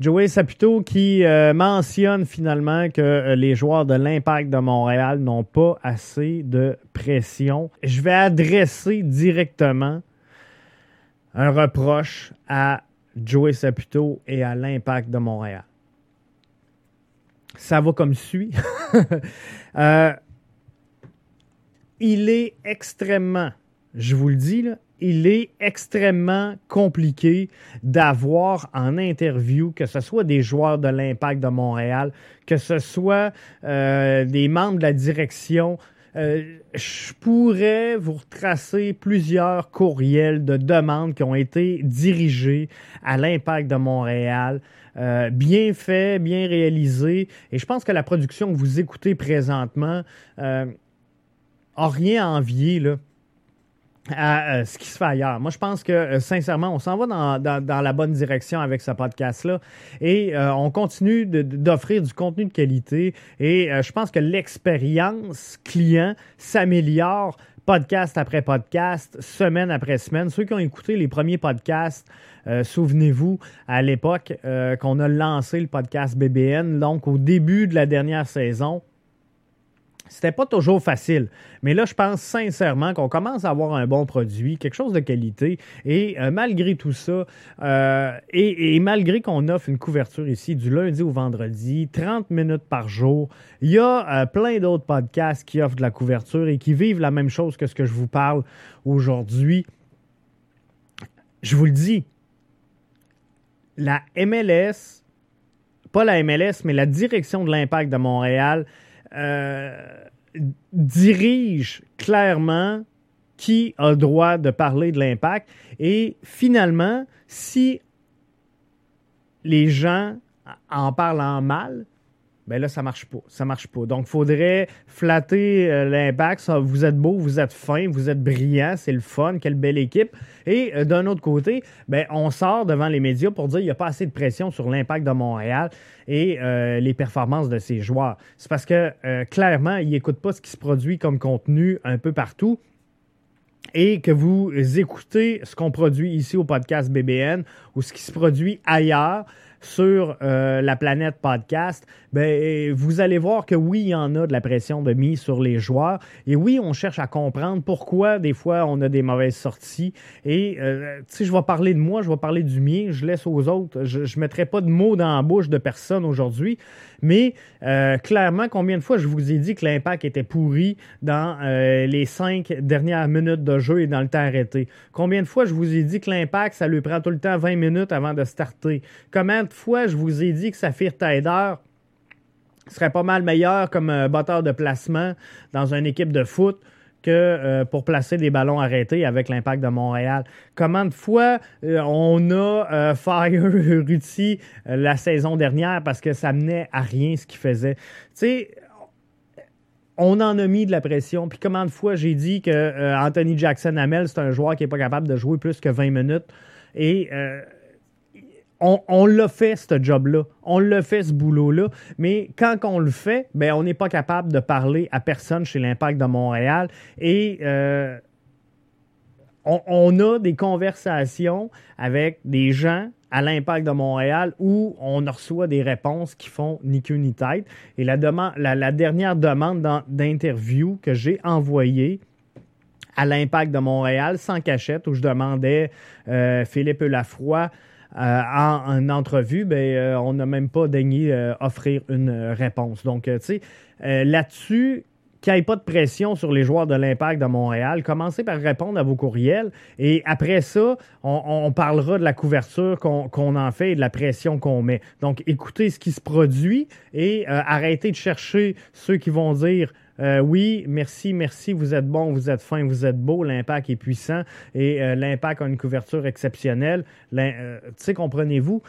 Joey Saputo qui euh, mentionne finalement que euh, les joueurs de l'Impact de Montréal n'ont pas assez de pression. Je vais adresser directement un reproche à Joey Saputo et à l'Impact de Montréal. Ça va comme suit. Euh, il est extrêmement, je vous le dis, là, il est extrêmement compliqué d'avoir en interview, que ce soit des joueurs de l'Impact de Montréal, que ce soit euh, des membres de la direction. Euh, je pourrais vous retracer plusieurs courriels de demandes qui ont été dirigés à l'Impact de Montréal. Euh, bien fait, bien réalisé. Et je pense que la production que vous écoutez présentement n'a rien à envier là, à euh, ce qui se fait ailleurs. Moi, je pense que, euh, sincèrement, on s'en va dans, la bonne direction avec ce podcast-là et euh, on continue d'offrir du contenu de qualité et je pense que l'expérience client s'améliore podcast après podcast, semaine après semaine. Ceux qui ont écouté les premiers podcasts, souvenez-vous, à l'époque qu'on a lancé le podcast BBN, donc au début de la dernière saison, c'était pas toujours facile. Mais là, je pense sincèrement qu'on commence à avoir un bon produit, quelque chose de qualité. Et euh, malgré tout ça, euh, et, malgré qu'on offre une couverture ici du lundi au vendredi, 30 minutes par jour, il y a euh, plein d'autres podcasts qui offrent de la couverture et qui vivent la même chose que ce que je vous parle aujourd'hui. Je vous le dis, la MLS, pas la MLS, mais la direction de l'impact de Montréal, dirige clairement qui a le droit de parler de l'impact. Et finalement, si les gens en parlent en mal, ben là, ça marche pas. Ça marche pas. Donc, faudrait flatter euh, l'impact. Vous êtes beau, vous êtes fin, vous êtes brillant, c'est le fun, quelle belle équipe. Et euh, d'un autre côté, ben, on sort devant les médias pour dire qu'il n'y a pas assez de pression sur l'impact de Montréal et euh, les performances de ses joueurs. C'est parce que clairement, ils n'écoutent pas ce qui se produit comme contenu un peu partout et que vous écoutez ce qu'on produit ici au podcast BBN ou ce qui se produit ailleurs sur euh, la planète podcast, ben, vous allez voir que oui, il y en a de la pression de mise sur les joueurs. Et oui, on cherche à comprendre pourquoi des fois on a des mauvaises sorties. Et euh, si je vais parler de moi, je vais parler du mien, je laisse aux autres. Je ne mettrai pas de mots dans la bouche de personne aujourd'hui. Mais euh, clairement, combien de fois je vous ai dit que l'impact était pourri dans les cinq dernières minutes de jeu et dans le temps arrêté? Combien de fois je vous ai dit que l'impact, ça lui prend tout le temps 20 minutes avant de starter? Comment fois je vous ai dit que Saphir Taider serait pas mal meilleur comme euh, batteur de placement dans une équipe de foot que euh, pour placer des ballons arrêtés avec l'impact de Montréal. Combien de fois euh, on a Fire Ruti la saison dernière parce que ça menait à rien ce qu'il faisait. Tu sais, on en a mis de la pression. Puis combien de fois j'ai dit que Anthony Jackson Hamel, c'est un joueur qui n'est pas capable de jouer plus que 20 minutes. Et on, l'a fait, ce job-là. On l'a fait, ce boulot-là. Mais quand on le fait, ben, on n'est pas capable de parler à personne chez l'Impact de Montréal. Et euh, on, a des conversations avec des gens à l'Impact de Montréal où on reçoit des réponses qui font ni queue ni tête. Et la, dernière demande d'interview que j'ai envoyée à l'Impact de Montréal, sans cachette, où je demandais euh, Philippe Lafroy euh, en, entrevue, ben, euh, on n'a même pas daigné euh, offrir une réponse. Donc, tu sais, là-dessus, qu'il n'y ait pas de pression sur les joueurs de l'Impact de Montréal. Commencez par répondre à vos courriels et après ça, on, parlera de la couverture qu'on en fait et de la pression qu'on met. Donc, écoutez ce qui se produit et arrêtez de chercher ceux qui vont dire euh, oui, merci, merci, vous êtes bon, vous êtes fin, vous êtes beau, l'impact est puissant et euh, l'impact a une couverture exceptionnelle. Euh, tu sais, comprenez-vous?